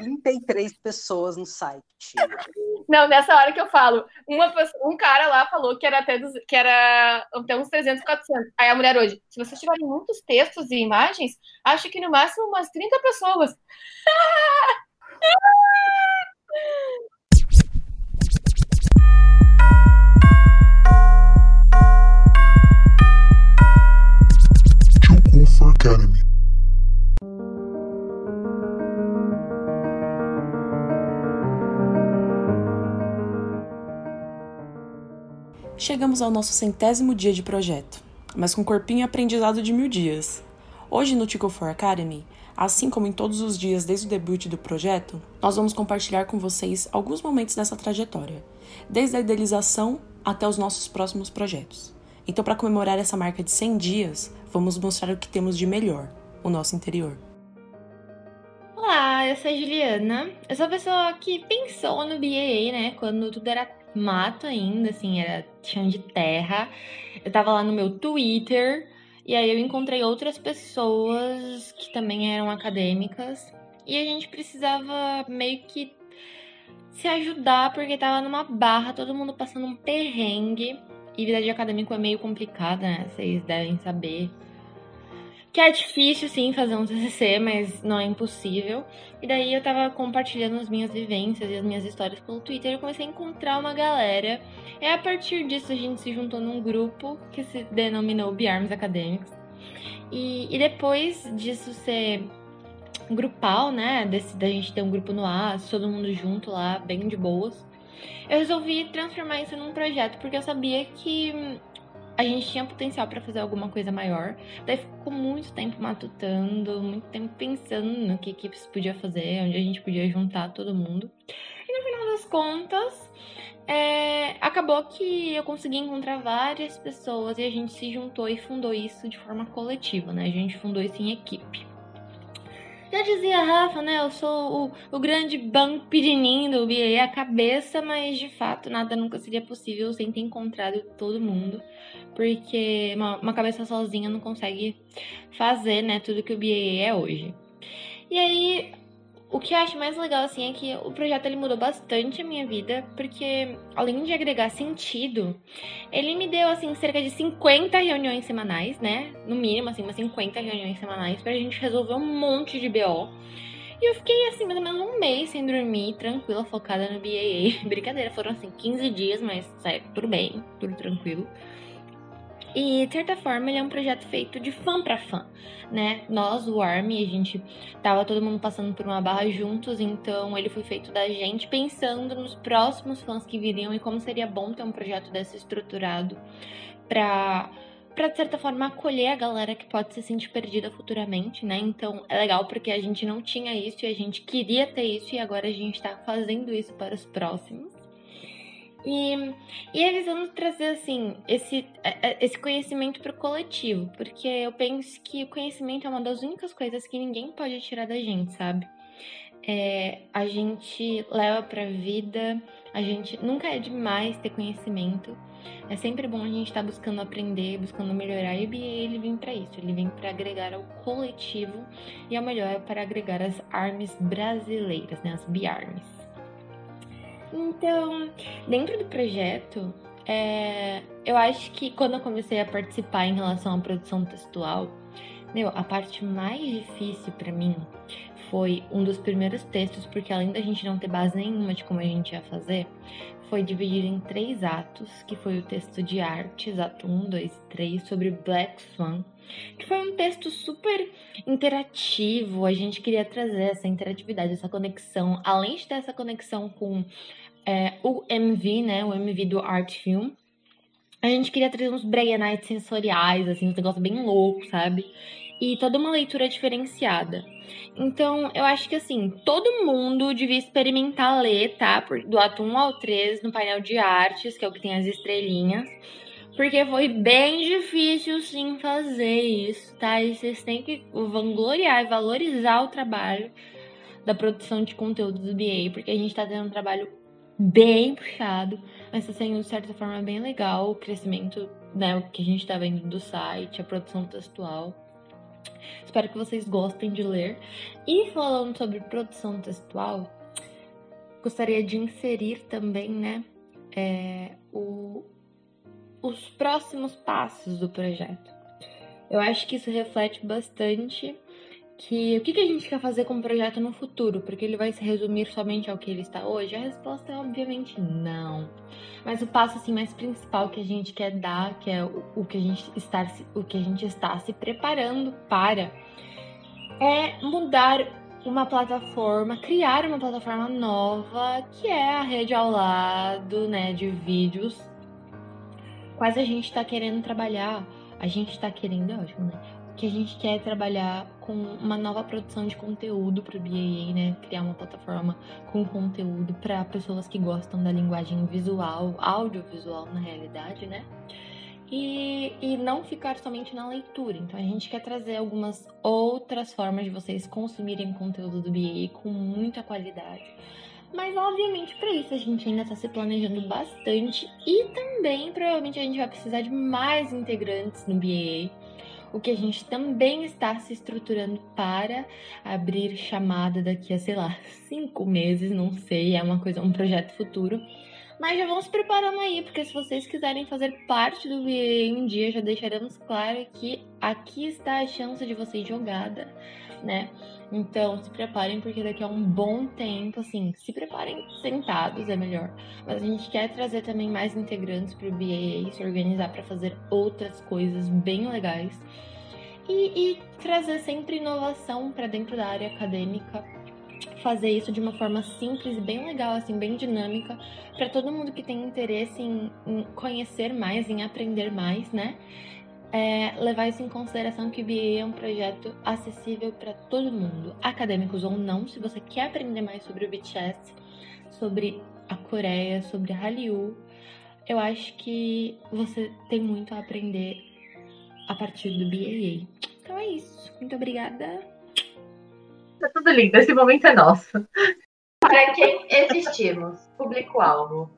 33 pessoas no site. Não, nessa hora que eu falo, uma pessoa, um cara lá falou que era até, dos, que era até uns 300, 400. Aí a mulher hoje, se vocês tiverem muitos textos e imagens, acho que no máximo umas 30 pessoas. Academy. Chegamos ao nosso centésimo dia de projeto, mas com corpinho aprendizado de mil dias. Hoje no Tico for Academy, assim como em todos os dias desde o debut do projeto, nós vamos compartilhar com vocês alguns momentos dessa trajetória, desde a idealização até os nossos próximos projetos. Então, para comemorar essa marca de 100 dias, vamos mostrar o que temos de melhor, o nosso interior. Olá, eu sou a Juliana. Eu sou a pessoa que pensou no BAA, né? Quando tudo era mato ainda, assim, era chão de terra. Eu tava lá no meu Twitter e aí eu encontrei outras pessoas que também eram acadêmicas e a gente precisava meio que se ajudar porque tava numa barra, todo mundo passando um perrengue. E vida de acadêmico é meio complicada, né? Vocês devem saber. Que é difícil, sim, fazer um TCC, mas não é impossível. E daí eu tava compartilhando as minhas vivências e as minhas histórias pelo Twitter e eu comecei a encontrar uma galera. E a partir disso a gente se juntou num grupo que se denominou Biarms Academics. E, e depois disso ser grupal, né? Desse, da gente ter um grupo no ar, todo mundo junto lá, bem de boas eu resolvi transformar isso num projeto porque eu sabia que a gente tinha potencial para fazer alguma coisa maior. Daí ficou muito tempo matutando, muito tempo pensando no que, que podia fazer, onde a gente podia juntar todo mundo. E no final das contas, é, acabou que eu consegui encontrar várias pessoas e a gente se juntou e fundou isso de forma coletiva, né? A gente fundou isso em equipe. Já dizia a Rafa, né? Eu sou o, o grande banco do BA, a cabeça, mas de fato nada nunca seria possível sem ter encontrado todo mundo. Porque uma, uma cabeça sozinha não consegue fazer, né, tudo que o BA é hoje. E aí, o que eu acho mais legal, assim, é que o projeto ele mudou bastante a minha vida, porque além de agregar sentido, ele me deu, assim, cerca de 50 reuniões semanais, né? No mínimo, assim, umas 50 reuniões semanais pra gente resolver um monte de BO. E eu fiquei, assim, mais ou menos um mês sem dormir, tranquila, focada no BAA. Brincadeira, foram, assim, 15 dias, mas, sabe, tudo bem, tudo tranquilo. E, de certa forma, ele é um projeto feito de fã para fã, né? Nós, o Army, a gente tava todo mundo passando por uma barra juntos, então ele foi feito da gente pensando nos próximos fãs que viriam e como seria bom ter um projeto desse estruturado pra para de certa forma acolher a galera que pode se sentir perdida futuramente, né? Então é legal porque a gente não tinha isso e a gente queria ter isso e agora a gente tá fazendo isso para os próximos. E, e vão trazer, assim, esse, é, é, esse conhecimento para o coletivo, porque eu penso que o conhecimento é uma das únicas coisas que ninguém pode tirar da gente, sabe? É, a gente leva para a vida, a gente nunca é demais ter conhecimento. É sempre bom a gente estar tá buscando aprender, buscando melhorar. E o BA ele vem para isso, ele vem para agregar ao coletivo e ao melhor para agregar as armas brasileiras, né, as B-arms. Então, dentro do projeto, é, eu acho que quando eu comecei a participar em relação à produção textual, meu, a parte mais difícil para mim foi um dos primeiros textos, porque além da gente não ter base nenhuma de como a gente ia fazer, foi dividido em três atos, que foi o texto de artes, ato 1, 2 3, sobre Black Swan, que foi um texto super interativo, a gente queria trazer essa interatividade, essa conexão, além de ter essa conexão com é, o MV, né? O MV do Art Film. A gente queria trazer uns Nights sensoriais, assim, um negócio bem louco, sabe? E toda uma leitura diferenciada. Então, eu acho que assim, todo mundo devia experimentar ler, tá? Do ato 1 ao 3 no painel de artes, que é o que tem as estrelinhas. Porque foi bem difícil sim fazer isso, tá? E vocês têm que vangloriar e valorizar o trabalho da produção de conteúdo do BA, porque a gente tá tendo um trabalho bem puxado, mas tá sendo de certa forma bem legal o crescimento, né, o que a gente tá vendo do site, a produção textual. Espero que vocês gostem de ler. E falando sobre produção textual, gostaria de inserir também, né, é, o, os próximos passos do projeto. Eu acho que isso reflete bastante que o que, que a gente quer fazer com o projeto no futuro, porque ele vai se resumir somente ao que ele está hoje? A resposta é obviamente não. Mas o passo assim mais principal que a gente quer dar, que é o, o que a gente está o que a gente está se preparando para é mudar uma plataforma, criar uma plataforma nova, que é a rede ao lado, né, de vídeos. Quais a gente está querendo trabalhar? A gente está querendo, é ótimo, né? Que a gente quer trabalhar com uma nova produção de conteúdo para o BAA, né? Criar uma plataforma com conteúdo para pessoas que gostam da linguagem visual, audiovisual na realidade, né? E, e não ficar somente na leitura. Então a gente quer trazer algumas outras formas de vocês consumirem conteúdo do BAA com muita qualidade. Mas obviamente para isso a gente ainda está se planejando bastante e também provavelmente a gente vai precisar de mais integrantes no BAA o que a gente também está se estruturando para abrir chamada daqui a, sei lá, cinco meses, não sei, é uma coisa, um projeto futuro. Mas já vamos preparando aí, porque se vocês quiserem fazer parte do VA um dia, já deixaremos claro que aqui está a chance de vocês jogada, né? Então se preparem, porque daqui a um bom tempo, assim, se preparem sentados, é melhor. Mas a gente quer trazer também mais integrantes para o BAA, se organizar para fazer outras coisas bem legais. E, e trazer sempre inovação para dentro da área acadêmica, fazer isso de uma forma simples e bem legal, assim, bem dinâmica, para todo mundo que tem interesse em, em, conhecer mais, em aprender mais, né? É, levar isso em consideração que o BA é um projeto acessível para todo mundo, acadêmicos ou não. Se você quer aprender mais sobre o BTS, sobre a Coreia, sobre a Hallyu, eu acho que você tem muito a aprender a partir do BAA. Então é isso. Muito obrigada. Tá tudo lindo. Esse momento é nosso. Para quem existimos? Público-alvo.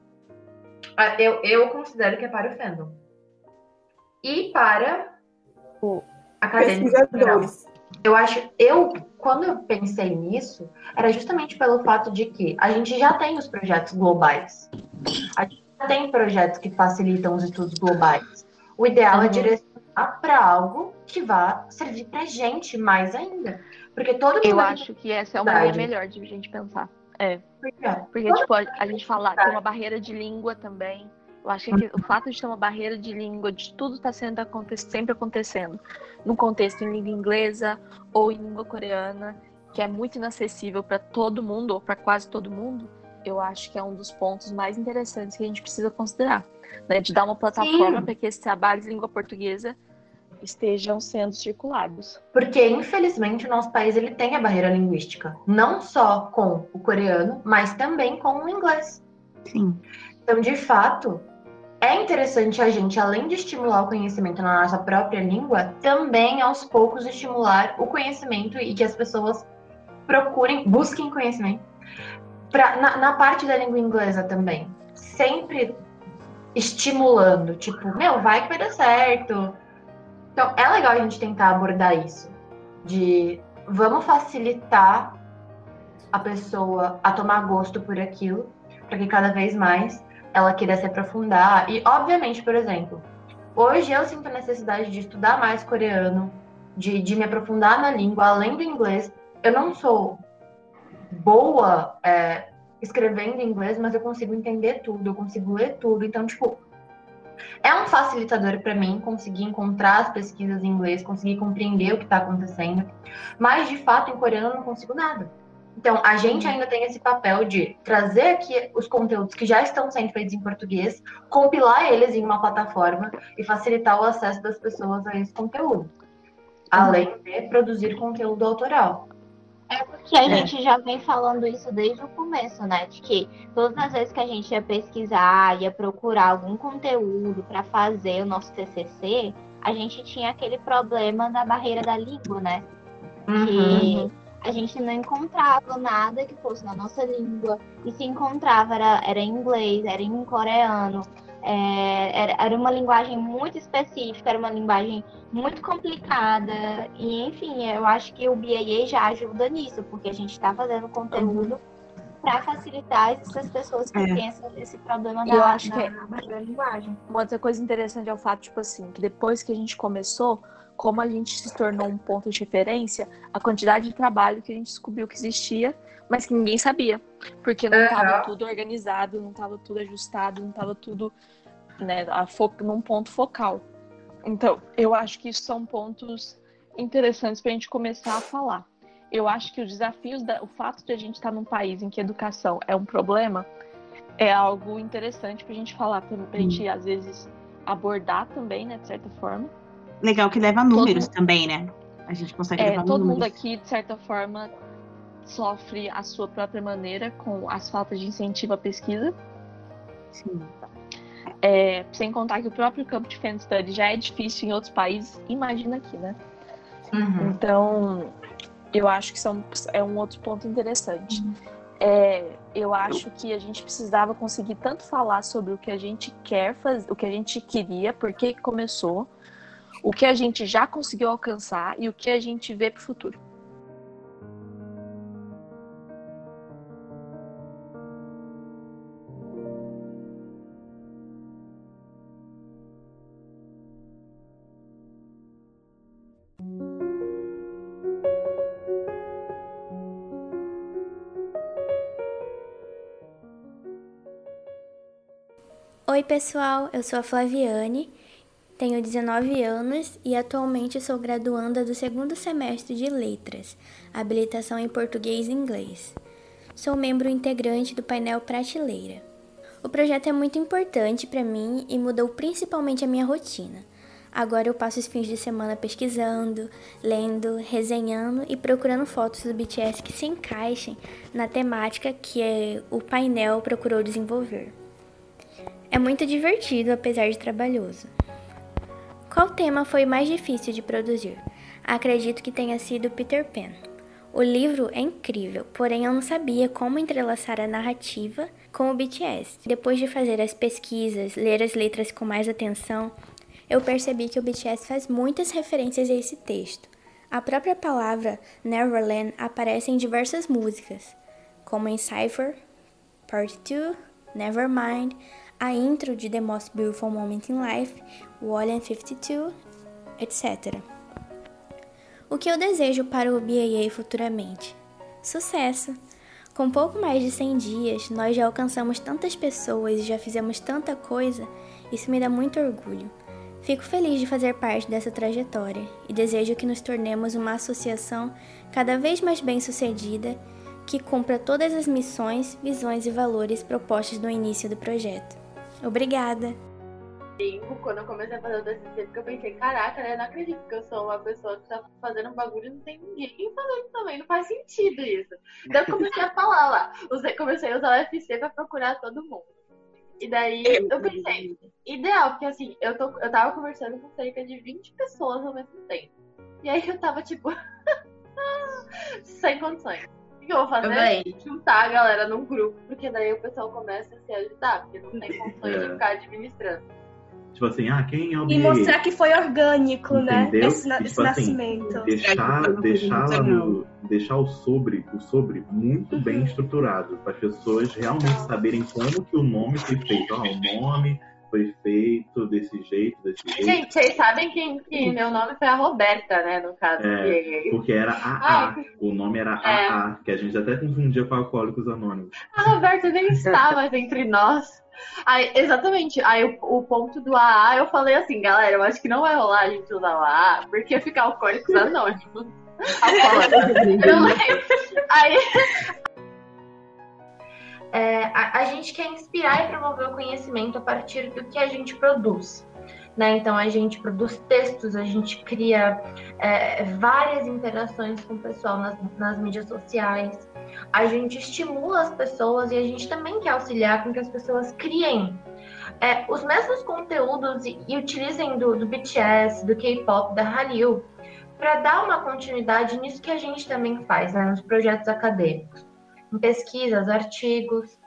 Ah, eu, eu considero que é para o fandom e para o acadêmicos. Eu acho, eu, quando eu pensei nisso, era justamente pelo fato de que a gente já tem os projetos globais. A gente já tem projetos que facilitam os estudos globais. O ideal é uhum. é direcionar para algo que vá servir para gente mais ainda. Porque todo mundo. Eu acho que essa é uma maneira melhor de a gente pensar. É. Porque, tipo, a, a gente falar, tem uma barreira de língua também. Eu acho que o fato de ter uma barreira de língua, de tudo estar tá sendo sempre acontecendo, num contexto em língua inglesa ou em língua coreana, que é muito inacessível para todo mundo ou para quase todo mundo, eu acho que é um dos pontos mais interessantes que a gente precisa considerar, né? De dar uma plataforma para que esses trabalhos de língua portuguesa estejam sendo circulados. Porque, infelizmente, o nosso país ele tem a barreira linguística, não só com o coreano, mas também com o inglês. Sim. Então, de fato, é interessante a gente, além de estimular o conhecimento na nossa própria língua, também aos poucos estimular o conhecimento e que as pessoas procurem, busquem conhecimento. Pra, na, na parte da língua inglesa também. Sempre estimulando, tipo, meu, vai que vai dar certo. Então, é legal a gente tentar abordar isso. De vamos facilitar a pessoa a tomar gosto por aquilo, para que cada vez mais ela queira se aprofundar. E, obviamente, por exemplo, hoje eu sinto a necessidade de estudar mais coreano, de, de me aprofundar na língua, além do inglês. Eu não sou boa é, escrevendo inglês, mas eu consigo entender tudo, eu consigo ler tudo. Então, tipo, é um facilitador para mim conseguir encontrar as pesquisas em inglês, conseguir compreender o que está acontecendo. Mas, de fato, em coreano eu não consigo nada. Então, a gente ainda tem esse papel de trazer aqui os conteúdos que já estão sendo feitos em português, compilar eles em uma plataforma e facilitar o acesso das pessoas a esse conteúdo. Além de produzir conteúdo autoral. É porque a é. gente já vem falando isso desde o começo, né? De que todas as vezes que a gente ia pesquisar, ia procurar algum conteúdo para fazer o nosso TCC, a gente tinha aquele problema da barreira da língua, né? Uhum. Que a gente não encontrava nada que fosse na nossa língua. E se encontrava, era, era em inglês, era em coreano, É, era, era uma linguagem muito específica, era uma linguagem muito complicada. E, enfim, eu acho que o BAA já ajuda nisso, porque a gente está fazendo conteúdo uhum. Para facilitar essas pessoas que é. têm esse, esse problema da, eu acho da, que é da linguagem. Uma outra coisa interessante é o fato, tipo assim, que depois que a gente começou, como a gente se tornou um ponto de referência, a quantidade de trabalho que a gente descobriu que existia, mas que ninguém sabia. Porque não estava tudo organizado, não estava tudo ajustado, não estava tudo né, a fo num ponto focal. Então, eu acho que isso são pontos interessantes para a gente começar a falar. Eu acho que os desafios, da, o fato de a gente estar tá num país em que educação é um problema, é algo interessante para a gente falar, para a gente, às vezes, abordar também, né, de certa forma. Legal que leva números todo, também, né? A gente consegue é, levar todo números. mundo aqui, de certa forma, sofre a sua própria maneira com as faltas de incentivo à pesquisa. Sim. É, sem contar que o próprio campo de Fan Study já é difícil em outros países, imagina aqui, né? Uhum. Então, eu acho que são, é um outro ponto interessante. Uhum. É, eu acho que a gente precisava conseguir tanto falar sobre o que a gente quer fazer, o que a gente queria, por que começou, o que a gente já conseguiu alcançar e o que a gente vê para o futuro. Oi, pessoal, eu sou a Flaviane, tenho 19 anos e atualmente sou graduanda do segundo semestre de Letras, habilitação em português e inglês. Sou membro integrante do painel Prateleira. O projeto é muito importante para mim e mudou principalmente a minha rotina. Agora eu passo os fins de semana pesquisando, lendo, resenhando e procurando fotos do BTS que se encaixem na temática que o painel procurou desenvolver. É muito divertido, apesar de trabalhoso. Qual tema foi mais difícil de produzir? Acredito que tenha sido Peter Pan. O livro é incrível, porém eu não sabia como entrelaçar a narrativa com o BTS. Depois de fazer as pesquisas, ler as letras com mais atenção, eu percebi que o BTS faz muitas referências a esse texto. A própria palavra Neverland aparece em diversas músicas, como em Cypher, Part 2, Nevermind, a intro de The Most Beautiful Moment in Life, Volume 52, etc. O que eu desejo para o BAA futuramente? Sucesso! Com pouco mais de 100 dias, nós já alcançamos tantas pessoas e já fizemos tanta coisa, isso me dá muito orgulho. Fico feliz de fazer parte dessa trajetória e desejo que nos tornemos uma associação cada vez mais bem sucedida que cumpra todas as missões, visões e valores propostos no início do projeto. Obrigada. Quando eu comecei a fazer o TCC, porque eu pensei, caraca, né? Não acredito que eu sou uma pessoa que tá fazendo um bagulho e não tem ninguém fazendo também. Não faz sentido isso. Então eu comecei a falar lá. Comecei a usar o UFC pra procurar todo mundo. E daí eu pensei, ideal, porque assim, eu, tô, eu tava conversando com cerca de 20 pessoas ao mesmo tempo. E aí eu tava tipo, sem condições que eu vou fazer? Juntar a galera num grupo, porque daí o pessoal começa a se ajudar, porque não tem condições é. de ficar administrando. Tipo assim, ah, quem é o E mostrar que foi orgânico, né, Entendeu? né? Esse, tipo esse assim, nascimento. Deixar, deixar, no, deixar o sobre, o sobre muito uhum. bem estruturado, para as pessoas realmente saberem como que o nome foi feito. Ah, o nome foi feito desse jeito, desse jeito. Gente, vocês sabem que, que meu nome foi a Roberta, né, no caso. É, porque era AA. Ai, o nome era é. AA, que a gente até confundia com Alcoólicos Anônimos. A Roberta nem está mais entre nós. Aí, exatamente. Aí o, o, ponto do AA, eu falei assim, galera, eu acho que não vai rolar a gente usar o AA, porque ficar Alcoólicos Anônimos. Alcoólicos. Aí, é, a, a, gente quer inspirar e promover o conhecimento a partir do que a gente produz. Né? Então, a gente produz textos, a gente cria é, várias interações com o pessoal nas, nas mídias sociais, a gente estimula as pessoas e a gente também quer auxiliar com que as pessoas criem é, os mesmos conteúdos e, e utilizem do, do BTS, do K-pop, da Hallyu, para dar uma continuidade nisso que a gente também faz, né, nos projetos acadêmicos em pesquisas, artigos.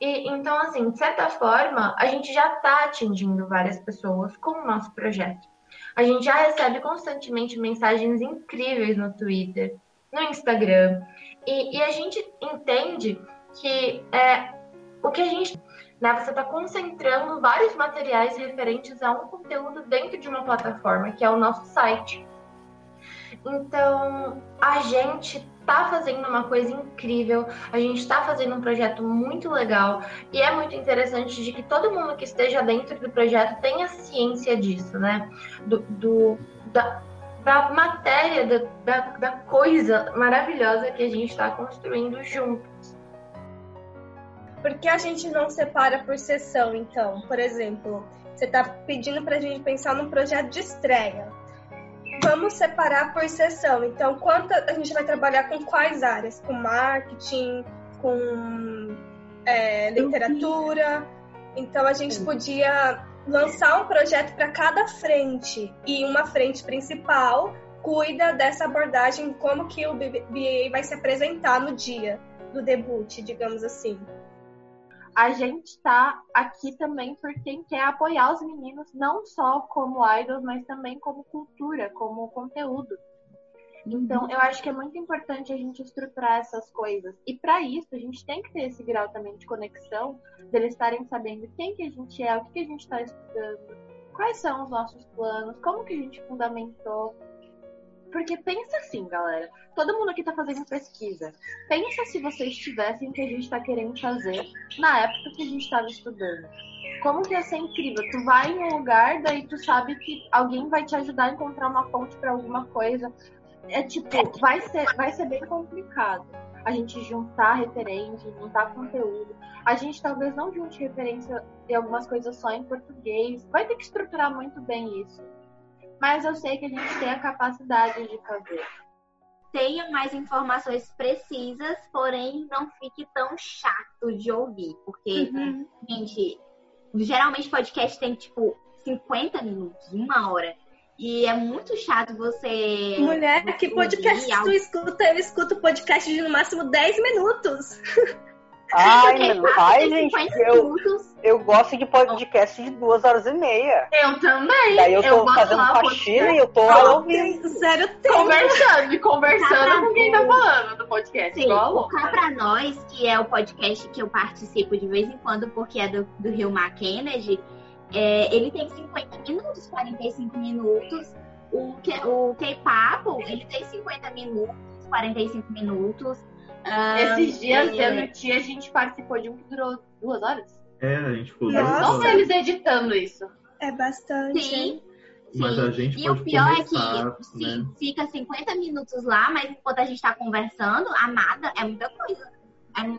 E, então, assim, de certa forma, a gente já está atingindo várias pessoas com o nosso projeto. A gente já recebe constantemente mensagens incríveis no Twitter, no Instagram, e, e a gente entende que é, o que a gente. Né, você está concentrando vários materiais referentes a um conteúdo dentro de uma plataforma, que é o nosso site. Então, a gente está fazendo uma coisa incrível, a gente está fazendo um projeto muito legal e é muito interessante de que todo mundo que esteja dentro do projeto tenha ciência disso, né? Do, do da, da matéria, da, da, da coisa maravilhosa que a gente está construindo juntos. Por que a gente não separa por sessão, então? Por exemplo, você está pedindo para a gente pensar num projeto de estreia vamos separar por sessão. Então, quanto a gente vai trabalhar com quais áreas? Com marketing, com é, literatura. Então, a gente podia lançar um projeto para cada frente e uma frente principal cuida dessa abordagem, como que o BBA vai se apresentar no dia do debut, digamos assim a gente está aqui também por quem quer apoiar os meninos, não só como idols, mas também como cultura, como conteúdo. Então, eu acho que é muito importante a gente estruturar essas coisas. E para isso, a gente tem que ter esse grau também de conexão, deles estarem sabendo quem que a gente é, o que, que a gente está estudando, quais são os nossos planos, como que a gente fundamentou, porque pensa assim, galera. Todo mundo aqui tá fazendo pesquisa. Pensa se vocês tivessem o que a gente tá querendo fazer na época que a gente tava estudando. Como que ia ser incrível? Tu vai em um lugar, daí tu sabe que alguém vai te ajudar a encontrar uma fonte para alguma coisa. É tipo, vai ser, vai ser bem complicado a gente juntar referência, juntar conteúdo. A gente talvez não junte referência de algumas coisas só em português. Vai ter que estruturar muito bem isso mas eu sei que a gente tem a capacidade de fazer. Tenha mais informações precisas, porém não fique tão chato de ouvir, porque, uhum. gente, geralmente podcast tem tipo 50 minutos, uma hora. E é muito chato você. Mulher, que podcast tu escuta? Eu escuto podcast de no máximo 10 minutos. Ai, meu, ai gente, eu, eu gosto de podcast de duas horas e meia. Eu também. Daí eu tô eu fazendo faxina e eu tô oh, ouvindo. Sério, tempo. Conversando, conversando com quem tá falando do podcast. Sim, igual o Cá Pra Nós, que é o podcast que eu participo de vez em quando, porque é do, do Rio Mar Kennedy, é, ele tem 50 minutos, 45 minutos. O, o K-Papo, ele tem 50 minutos, 45 minutos. Ah, Esses dias, eu e o Tia, a gente participou de um que durou duas horas. É, a gente ficou duas horas. eles editando isso. É bastante. Sim. Mas Sim. a gente e pode o pior começar, é que sim, né? fica 50 minutos lá, mas enquanto a gente tá conversando, amada, é muita coisa.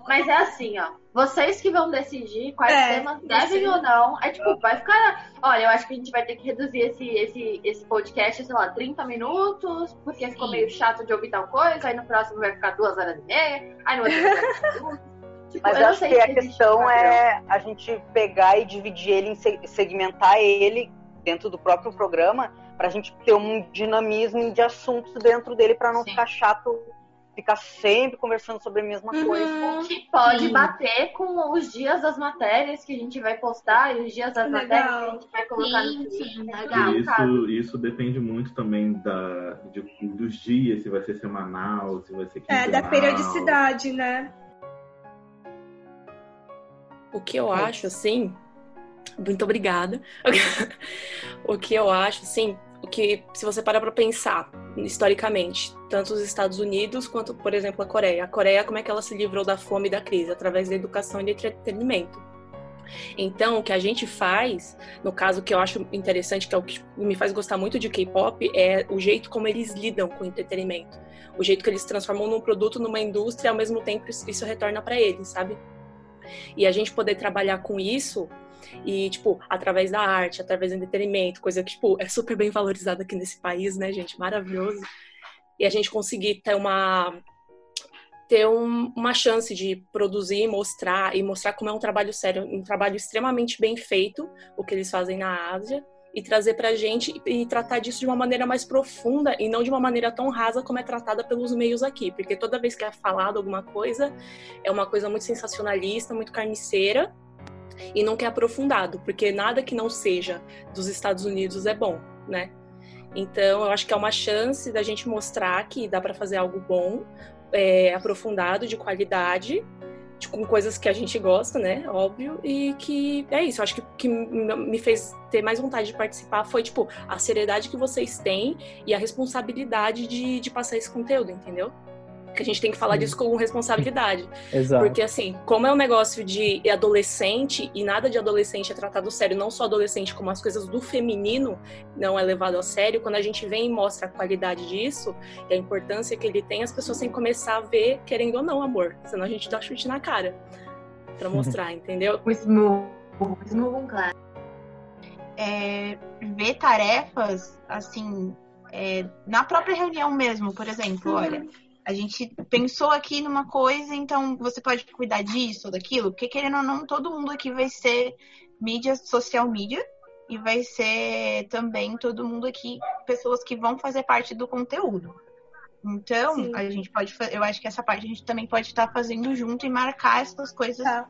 Mas é assim, ó. Vocês que vão decidir quais é, temas devem ou não. É tipo, vai ficar. Olha, eu acho que a gente vai ter que reduzir esse, esse, esse podcast, sei lá, 30 minutos, porque ficou meio chato de ouvir tal coisa. Aí no próximo vai ficar duas horas e meia. Aí no outro Tipo, Mas eu acho que a questão é a gente pegar e dividir ele, segmentar ele dentro do próprio programa, para a gente ter um dinamismo de assuntos dentro dele, para não Sim. ficar chato ficar sempre conversando sobre a mesma uhum. coisa. Que pode Sim. bater com os dias das matérias que a gente vai postar e os dias das legal. matérias que a gente vai colocar Sim, no Sim, legal. Isso, isso depende muito também da, de, dos dias, se vai ser semanal, se vai ser quinzenal. É, da periodicidade, né? O que eu acho, assim. Muito obrigada. o que eu acho, assim, o que, se você parar para pensar historicamente, tanto os Estados Unidos quanto, por exemplo, a Coreia. A Coreia, como é que ela se livrou da fome e da crise? Através da educação e do entretenimento. Então, o que a gente faz, no caso que eu acho interessante, que é o que me faz gostar muito de K-pop, é o jeito como eles lidam com o entretenimento. O jeito que eles transformam num produto, numa indústria, e ao mesmo tempo isso retorna para eles, sabe? E a gente poder trabalhar com isso e, tipo, através da arte, através do entretenimento, coisa que, tipo, é super bem valorizada aqui nesse país, né, gente? Maravilhoso. E a gente conseguir ter uma ter um, uma chance de produzir, mostrar e mostrar como é um trabalho sério, um trabalho extremamente bem feito, o que eles fazem na Ásia, e trazer pra gente e tratar disso de uma maneira mais profunda e não de uma maneira tão rasa como é tratada pelos meios aqui, porque toda vez que é falado alguma coisa é uma coisa muito sensacionalista, muito carniceira e não é aprofundado, porque nada que não seja dos Estados Unidos é bom, né? Então, eu acho que é uma chance da gente mostrar que dá para fazer algo bom, é, aprofundado, de qualidade, com coisas que a gente gosta, né? Óbvio. E que é isso. Eu acho que que me fez ter mais vontade de participar foi, tipo, a seriedade que vocês têm e a responsabilidade de, de passar esse conteúdo, entendeu? Que a gente tem que falar disso com responsabilidade. Exato. Porque, assim, como é um negócio de adolescente e nada de adolescente é tratado sério, não só adolescente, como as coisas do feminino não é levado a sério, quando a gente vem e mostra a qualidade disso e a importância que ele tem, as pessoas têm que começar a ver, querendo ou não, amor. Senão a gente dá chute na cara para mostrar, entendeu? O smooth, o smooth, claro. É, ver tarefas, assim, é, na própria reunião mesmo, por exemplo, olha a gente pensou aqui numa coisa, então você pode cuidar disso ou daquilo, porque querendo ou não, todo mundo aqui vai ser mídia, social media, e vai ser também todo mundo aqui, pessoas que vão fazer parte do conteúdo. Então, Sim. a gente pode eu acho que essa parte a gente também pode estar fazendo junto e marcar essas coisas tá.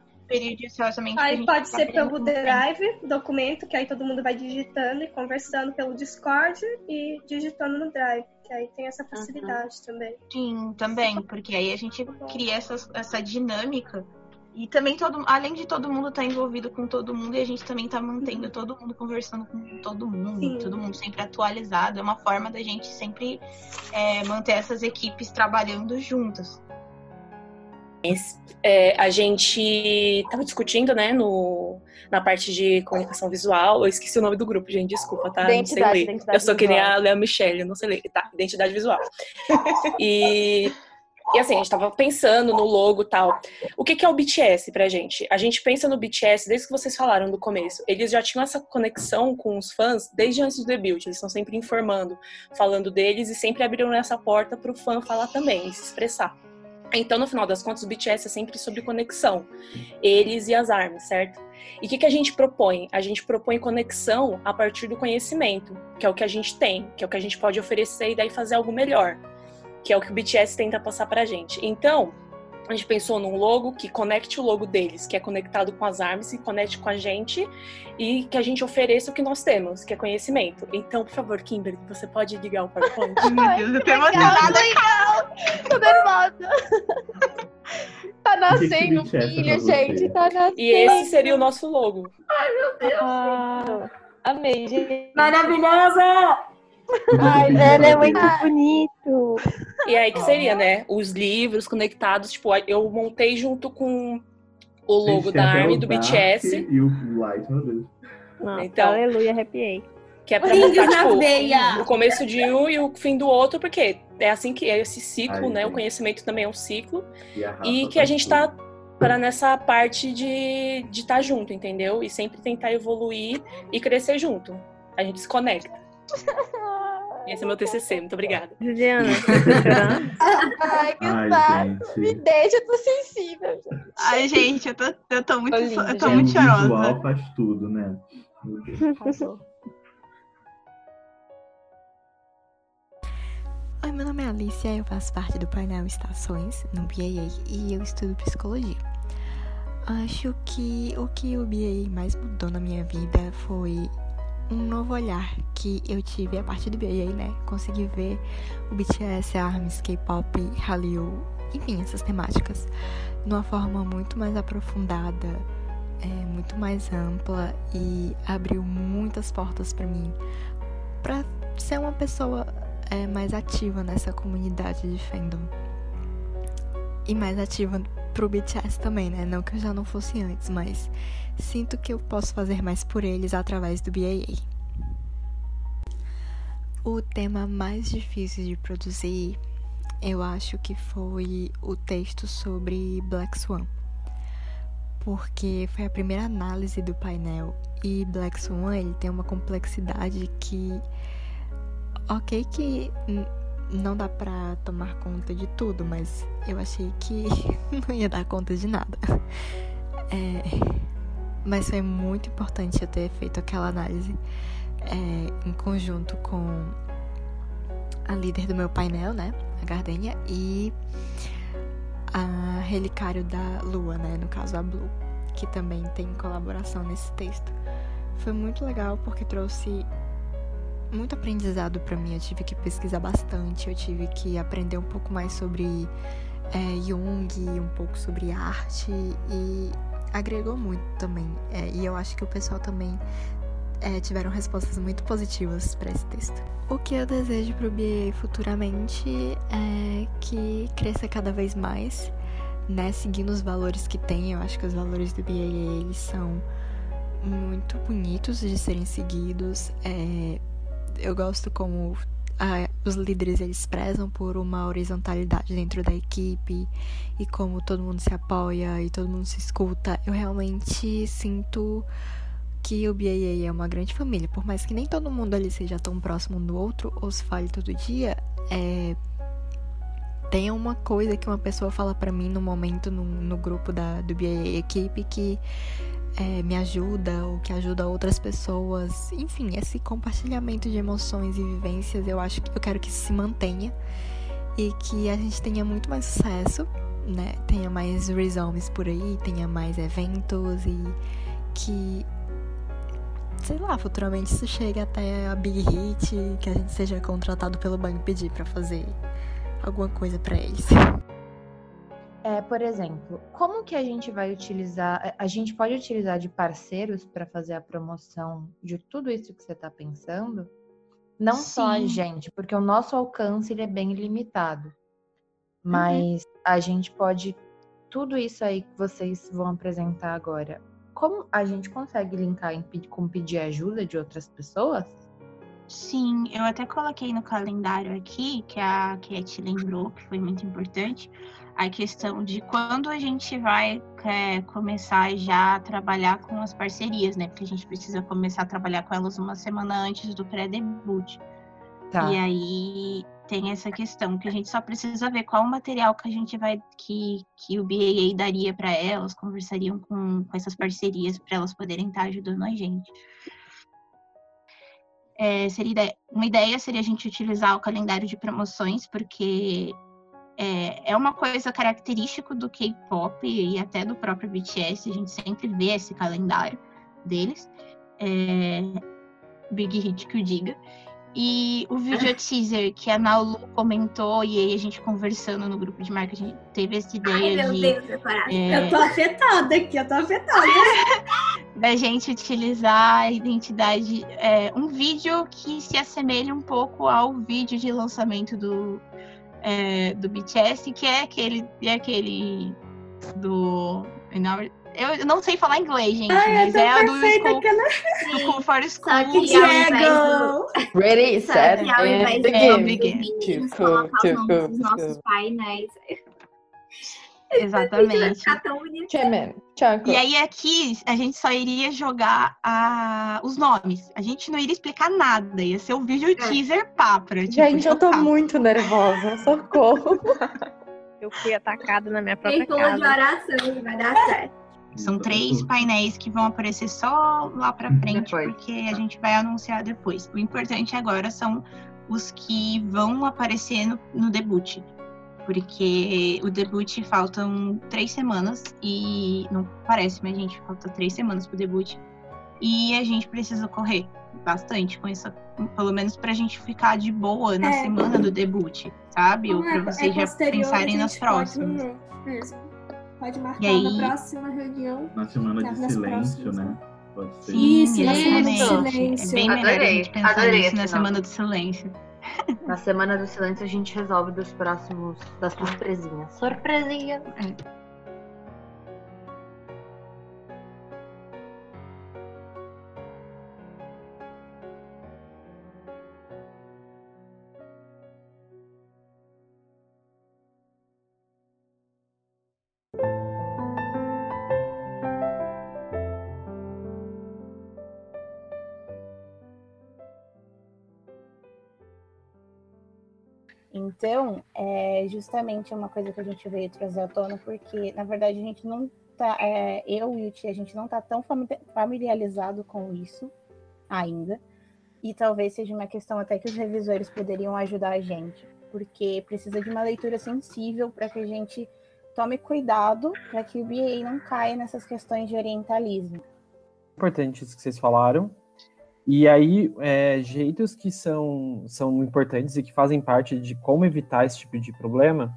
Aí pode tá ser pelo Drive, documento, que aí todo mundo vai digitando e conversando pelo Discord e digitando no Drive que aí tem essa facilidade uhum. também. Sim, também, porque aí a gente cria essa, essa dinâmica. E também todo, além de todo mundo estar tá envolvido com todo mundo, e a gente também está mantendo uhum. todo mundo conversando com todo mundo, Sim. todo mundo sempre atualizado. É uma forma da gente sempre é, manter essas equipes trabalhando juntas. É, a gente estava discutindo, né, no, na parte de comunicação visual. Eu esqueci o nome do grupo, gente, desculpa, tá? Identidade, não sei ler. Eu sou que nem a Lea Michelle, não sei ler. Tá, identidade visual. e, e assim, a gente estava pensando no logo e tal. O que, que é o BTS pra gente? A gente pensa no BTS desde que vocês falaram do começo. Eles já tinham essa conexão com os fãs desde antes do debut. Eles estão sempre informando, falando deles e sempre abriram essa porta para o fã falar também, se expressar. Então, no final das contas, o BTS é sempre sobre conexão, eles e as armas, certo? E o que, que a gente propõe? A gente propõe conexão a partir do conhecimento, que é o que a gente tem, que é o que a gente pode oferecer e daí fazer algo melhor, que é o que o BTS tenta passar pra gente. Então, a gente pensou num logo que conecte o logo deles, que é conectado com as armas, e conecte com a gente e que a gente ofereça o que nós temos, que é conhecimento. Então, por favor, Kimberly, você pode ligar o PowerPoint? Meu Deus, eu tô emocionada. Legal, tô nervosa. Tá nascendo filho, gente. Tá nascendo. E esse seria o nosso logo. Ai, meu Deus. Ah, amei, gente. Maravilhosa! Ai, ela é muito bonito. E aí que seria, né? Os livros conectados, tipo, eu montei junto com o logo da ARMY do BTS. E o Light, meu Deus. Nossa, então, aleluia, arrepiei. Que é pra montar, tipo, o começo de um e o fim do outro, porque é assim que é esse ciclo, Aí, né? O conhecimento também é um ciclo. E, e que a gente tá para nessa parte de estar tá junto, entendeu? E sempre tentar evoluir e crescer junto. A gente se conecta. Esse é meu TCC, muito obrigada. Juliana, tá Ai, que Ai, Me deixa, eu tô sensível. Gente. Ai, gente, eu tô, eu tô muito, lindo, eu tô muito chorosa. O visual faz tudo, né? Oi, meu nome é Alicia, eu faço parte do painel Estações no BAA e eu estudo psicologia. Acho que o que o BAA mais mudou na minha vida foi um novo olhar que eu tive a partir do BA, né? Consegui ver o BTS, ARMS, K-pop, Hallyu, enfim, essas temáticas de uma forma muito mais aprofundada, é, muito mais ampla e abriu muitas portas para mim para ser uma pessoa é, mais ativa nessa comunidade de fandom e mais ativa pro BTS também, né? Não que eu já não fosse antes, mas sinto que eu posso fazer mais por eles através do BAA. O tema mais difícil de produzir, eu acho que foi o texto sobre Black Swan. Porque foi a primeira análise do painel e Black Swan ele tem uma complexidade que OK que não dá pra tomar conta de tudo, mas eu achei que não ia dar conta de nada. É, mas foi muito importante eu ter feito aquela análise. é, em conjunto com a líder do meu painel, né, a Gardenia, e a relicário da Lua, né, no caso a Blue, que também tem colaboração nesse texto. Foi muito legal porque trouxe muito aprendizado para mim. Eu tive que pesquisar bastante, eu tive que aprender um pouco mais sobre é, Jung, um pouco sobre arte e agregou muito também. É, e eu acho que o pessoal também é, tiveram respostas muito positivas para esse texto. O que eu desejo para o BA futuramente é que cresça cada vez mais, né, seguindo os valores que tem. Eu acho que os valores do BA eles são muito bonitos de serem seguidos. É, eu gosto como os líderes eles prezam por uma horizontalidade dentro da equipe e como todo mundo se apoia e todo mundo se escuta. Eu realmente sinto que o BAA é uma grande família, por mais que nem todo mundo ali seja tão próximo um do outro ou se fale todo dia, é tem uma coisa que uma pessoa fala para mim no momento no, no grupo da do BAA equipe que é, me ajuda ou que ajuda outras pessoas. Enfim, esse compartilhamento de emoções e vivências, eu acho que eu quero que isso se mantenha e que a gente tenha muito mais sucesso, né? Tenha mais resumes por aí, tenha mais eventos e que sei lá, futuramente isso chegue até a Big Hit, que a gente seja contratado pelo banco pedir para fazer alguma coisa para eles. É, por exemplo, como que a gente vai utilizar? A gente pode utilizar de parceiros para fazer a promoção de tudo isso que você está pensando? Não Sim. só a gente, porque o nosso alcance ele é bem limitado. Uhum. Mas uhum. a gente pode tudo isso aí que vocês vão apresentar agora. Como a gente consegue linkar em, com pedir ajuda de outras pessoas? Sim, eu até coloquei no calendário aqui, que a Cat lembrou, que foi muito importante, a questão de quando a gente vai é, começar já a trabalhar com as parcerias, né? Porque a gente precisa começar a trabalhar com elas uma semana antes do pré-debut. Tá. E aí tem essa questão que a gente só precisa ver qual o material que a gente vai que, que o BAA daria para elas, conversariam com, com essas parcerias para elas poderem estar ajudando a gente. É, seria uma ideia seria a gente utilizar o calendário de promoções, porque é, é uma coisa característica do K-pop e até do próprio BTS, a gente sempre vê esse calendário deles. É, Big Hit que o diga. E o vídeo teaser que a Naulu comentou e aí a gente conversando no grupo de marketing teve essa ideia Ai, de. Deus, é... Eu tô afetada aqui, eu tô afetada. da gente utilizar a identidade. É, um vídeo que se assemelha um pouco ao vídeo de lançamento do, é, do BTS, que é aquele, é aquele do. Eu não sei falar inglês, gente, Ai, mas é a do School, não... do School for School. Só que Diego! Ready, set, and begin. To os nossos painéis. Exatamente. Chairman, e aí aqui a gente só iria jogar a, os nomes. A gente não iria explicar nada. Ia ser o vídeo é. teaser pá pra, tipo, Gente, eu tô muito nervosa. Socorro. eu fui atacada na minha própria Quem casa. de oração, vai dar certo. São três painéis que vão aparecer só lá pra frente, depois. porque a gente vai anunciar depois. O importante agora são os que vão aparecer no, no debut porque o debut faltam três semanas e não parece, mas gente, falta três semanas pro debut e a gente precisa correr bastante com isso, pelo menos pra gente ficar de boa na é. semana do debut, sabe? Ou pra é, vocês é já pensarem nas próximas. Pode, pode marcar aí, na próxima reunião. Na semana de silêncio, próximas, né? Pode ser. Isso, na semana de silêncio. É bem melhor adorei, a gente pensar adorei, nisso na semana do silêncio. Na semana do silêncio a gente resolve dos próximos, das surpresinhas. Surpresinha! É. Então, é justamente uma coisa que a gente veio trazer à tona, porque, na verdade, a gente não tá, é, eu e o Tia, a gente não tá tão familiarizado com isso ainda. E talvez seja uma questão até que os revisores poderiam ajudar a gente, porque precisa de uma leitura sensível para que a gente tome cuidado para que o BA não caia nessas questões de orientalismo. Importante isso que vocês falaram. E aí, é, jeitos que são, são importantes e que fazem parte de como evitar esse tipo de problema,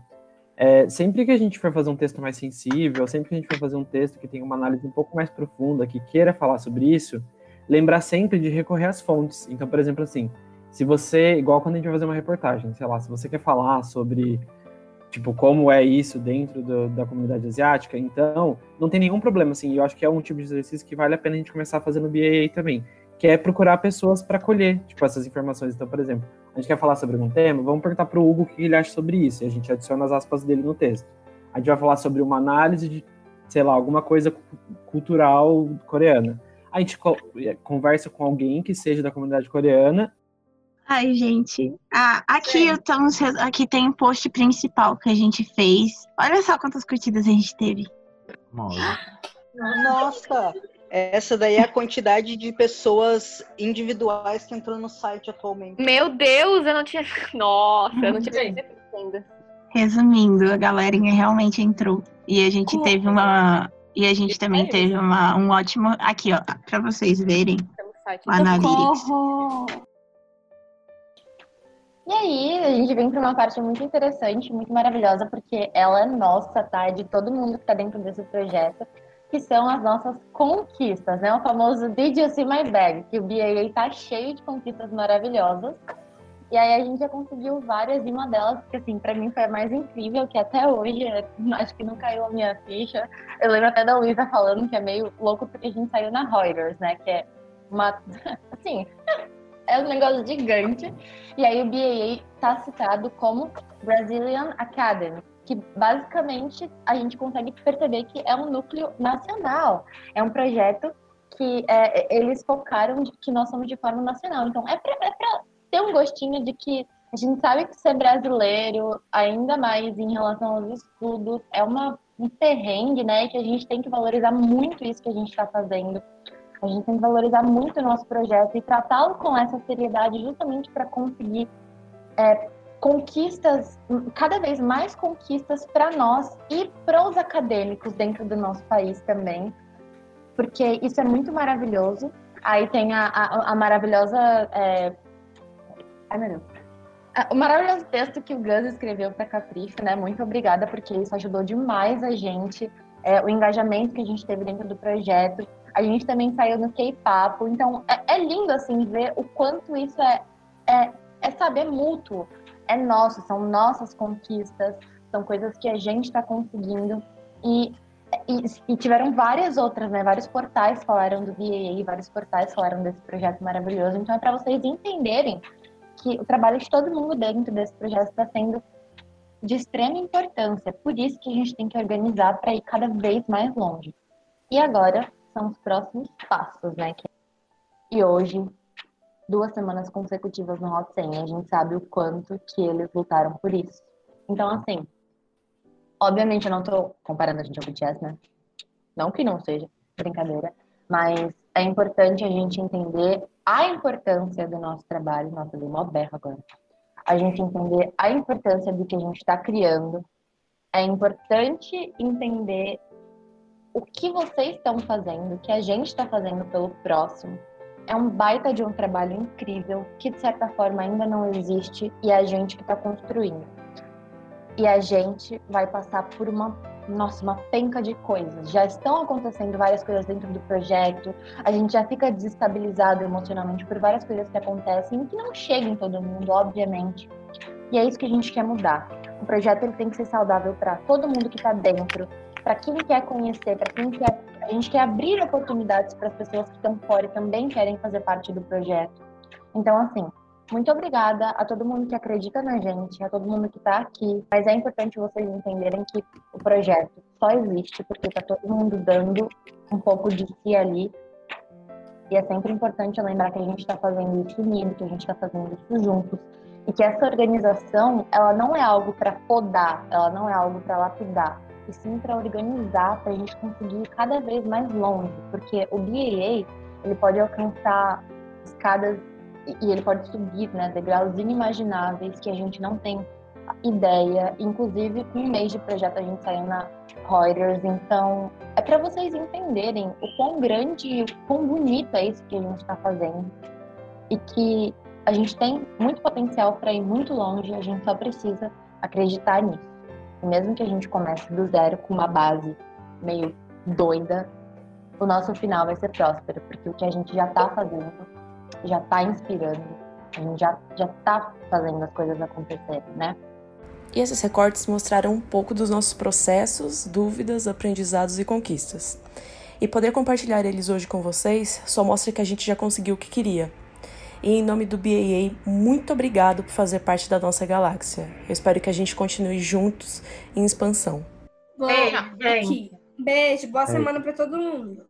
é, sempre que a gente for fazer um texto mais sensível, sempre que a gente for fazer um texto que tenha uma análise um pouco mais profunda, que queira falar sobre isso, lembrar sempre de recorrer às fontes. Então, por exemplo, assim, se você, igual quando a gente vai fazer uma reportagem, sei lá, se você quer falar sobre tipo, como é isso dentro do, da comunidade asiática, então não tem nenhum problema, assim, eu acho que é um tipo de exercício que vale a pena a gente começar a fazer no BAA também, que é procurar pessoas para colher, tipo, essas informações. Então, por exemplo, a gente quer falar sobre algum tema, vamos perguntar para o Hugo o que ele acha sobre isso, e a gente adiciona as aspas dele no texto. A gente vai falar sobre uma análise de, sei lá, alguma coisa cultural coreana. A gente conversa com alguém que seja da comunidade coreana Ai, gente. Ah, aqui, estamos, aqui tem o um post principal que a gente fez. Olha só quantas curtidas a gente teve. Nossa! Essa daí é a quantidade de pessoas individuais que entrou no site atualmente. Meu Deus, eu não tinha. Nossa, eu não tinha ainda. Resumindo, a galerinha realmente entrou. E a gente teve uma. E a gente também teve uma, um ótimo. Aqui, ó, pra vocês verem. O Analytics. E aí, a gente vem para uma parte muito interessante, muito maravilhosa, porque ela é nossa, tá? É de todo mundo que está dentro desse projeto, que são as nossas conquistas, né? O famoso Did You See My Bag, que o BAA tá cheio de conquistas maravilhosas. E aí a gente já conseguiu várias, e uma delas, que assim, para mim foi a mais incrível, que até hoje, acho que não caiu a minha ficha. Eu lembro até da Luísa falando que é meio louco porque a gente saiu na Reuters, né? Que é uma. Assim, é um negócio gigante. E aí o BAA está citado como Brazilian Academy, que basicamente a gente consegue perceber que é um núcleo nacional. É um projeto que é, eles focaram de que nós somos de forma nacional. Então é para é ter um gostinho de que a gente sabe que ser brasileiro, ainda mais em relação aos estudos, é uma, um perrengue, né? Que a gente tem que valorizar muito isso que a gente está fazendo. A gente tem que valorizar muito o nosso projeto e tratá-lo com essa seriedade justamente para conseguir é, conquistas, cada vez mais conquistas para nós e para os acadêmicos dentro do nosso país também, porque isso é muito maravilhoso. Aí tem a, a, a maravilhosa. É... Ai, meu Deus. O maravilhoso texto que o Gus escreveu para Capricho, né? Muito obrigada, porque isso ajudou demais a gente, é, o engajamento que a gente teve dentro do projeto. A gente também saiu no K-Papo. Então, é, é, lindo, assim, ver o quanto isso é, é, é saber mútuo. É nosso, são nossas conquistas, são coisas que a gente está conseguindo. E, e, e, tiveram várias outras, né? Vários portais falaram do VAA, vários portais falaram desse projeto maravilhoso. Então, é para vocês entenderem que o trabalho de todo mundo dentro desse projeto está sendo de extrema importância. Por isso que a gente tem que organizar para ir cada vez mais longe. E agora, são os próximos passos, né? E hoje, duas semanas consecutivas no Hot 100, a gente sabe o quanto que eles lutaram por isso. Então, assim, obviamente eu não tô comparando a gente ao BTS, né? Não que não seja, brincadeira. Mas é importante a gente entender a importância do nosso trabalho. Nossa, dei uma berra agora. A gente entender a importância do que a gente está criando. É importante entender o que vocês estão fazendo, o que a gente está fazendo pelo próximo, é um baita de um trabalho incrível que de certa forma ainda não existe e é a gente que está construindo. E a gente vai passar por uma, nossa, uma penca de coisas. Já estão acontecendo várias coisas dentro do projeto, a gente já fica desestabilizado emocionalmente por várias coisas que acontecem e que não chegam em todo mundo, obviamente. E é isso que a gente quer mudar. O projeto ele tem que ser saudável para todo mundo que está dentro, para quem quer conhecer, para quem quer. A gente quer abrir oportunidades para as pessoas que estão fora e também querem fazer parte do projeto. Então, assim, muito obrigada a todo mundo que acredita na gente, a todo mundo que está aqui. Mas é importante vocês entenderem que o projeto só existe porque está todo mundo dando um pouco de si ali. E é sempre importante lembrar que a gente está fazendo isso unido, que a gente está fazendo isso juntos. E que essa organização, ela não é algo para podar, ela não é algo para lapidar e sim para organizar, para a gente conseguir ir cada vez mais longe, porque o BAA ele pode alcançar escadas e ele pode subir, né, degraus inimagináveis que a gente não tem ideia. Inclusive, com um mês de projeto a gente saiu na Reuters, então é para vocês entenderem o quão grande e o quão bonito é isso que a gente está fazendo e que a gente tem muito potencial para ir muito longe, a gente só precisa acreditar nisso. Mesmo que a gente comece do zero com uma base meio doida, o nosso final vai ser próspero, porque o que a gente já está fazendo já está inspirando, a gente já já está fazendo as coisas acontecerem, né? E esses recortes mostraram um pouco dos nossos processos, dúvidas, aprendizados e conquistas. E poder compartilhar eles hoje com vocês só mostra que a gente já conseguiu o que queria. E em nome do BAA, muito obrigado por fazer parte da nossa galáxia. Eu espero que a gente continue juntos em expansão. Beijo, Beijo, boa semana para todo mundo.